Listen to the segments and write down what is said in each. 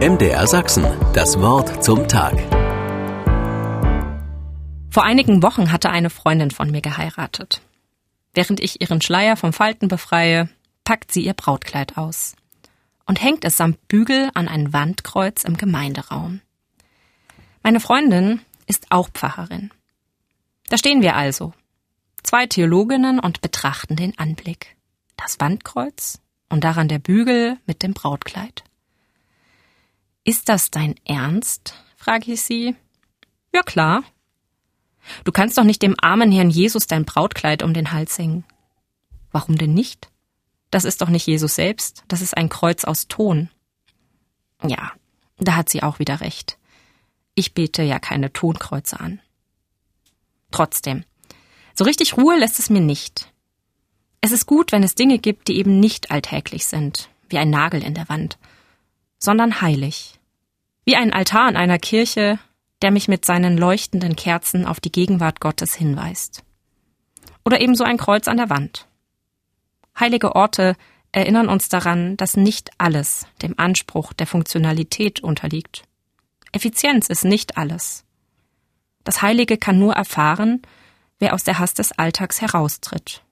MDR Sachsen, das Wort zum Tag. Vor einigen Wochen hatte eine Freundin von mir geheiratet. Während ich ihren Schleier vom Falten befreie, packt sie ihr Brautkleid aus und hängt es samt Bügel an ein Wandkreuz im Gemeinderaum. Meine Freundin ist auch Pfarrerin. Da stehen wir also, zwei Theologinnen und betrachten den Anblick. Das Wandkreuz und daran der Bügel mit dem Brautkleid. Ist das dein Ernst? frage ich sie. Ja klar. Du kannst doch nicht dem armen Herrn Jesus dein Brautkleid um den Hals hängen. Warum denn nicht? Das ist doch nicht Jesus selbst, das ist ein Kreuz aus Ton. Ja, da hat sie auch wieder recht. Ich bete ja keine Tonkreuze an. Trotzdem, so richtig Ruhe lässt es mir nicht. Es ist gut, wenn es Dinge gibt, die eben nicht alltäglich sind, wie ein Nagel in der Wand, sondern heilig. Wie ein Altar in einer Kirche, der mich mit seinen leuchtenden Kerzen auf die Gegenwart Gottes hinweist. Oder ebenso ein Kreuz an der Wand. Heilige Orte erinnern uns daran, dass nicht alles dem Anspruch der Funktionalität unterliegt. Effizienz ist nicht alles. Das Heilige kann nur erfahren, wer aus der Hass des Alltags heraustritt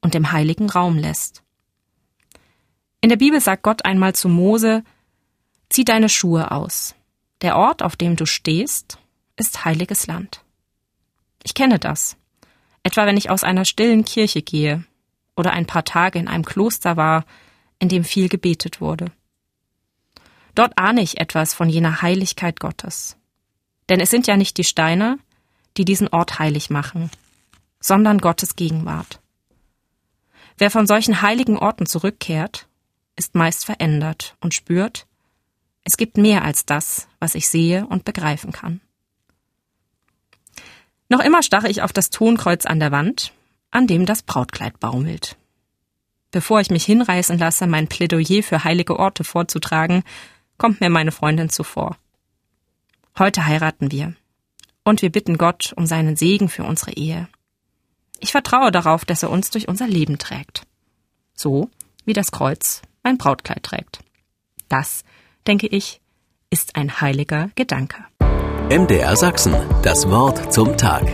und dem heiligen Raum lässt. In der Bibel sagt Gott einmal zu Mose, Zieh deine Schuhe aus. Der Ort, auf dem du stehst, ist heiliges Land. Ich kenne das. Etwa wenn ich aus einer stillen Kirche gehe oder ein paar Tage in einem Kloster war, in dem viel gebetet wurde. Dort ahne ich etwas von jener Heiligkeit Gottes. Denn es sind ja nicht die Steine, die diesen Ort heilig machen, sondern Gottes Gegenwart. Wer von solchen heiligen Orten zurückkehrt, ist meist verändert und spürt, es gibt mehr als das, was ich sehe und begreifen kann. Noch immer starre ich auf das Tonkreuz an der Wand, an dem das Brautkleid baumelt. Bevor ich mich hinreißen lasse, mein Plädoyer für heilige Orte vorzutragen, kommt mir meine Freundin zuvor. Heute heiraten wir. Und wir bitten Gott um seinen Segen für unsere Ehe. Ich vertraue darauf, dass er uns durch unser Leben trägt. So wie das Kreuz mein Brautkleid trägt. Das, denke ich, ist ein heiliger Gedanke. MDR Sachsen, das Wort zum Tag.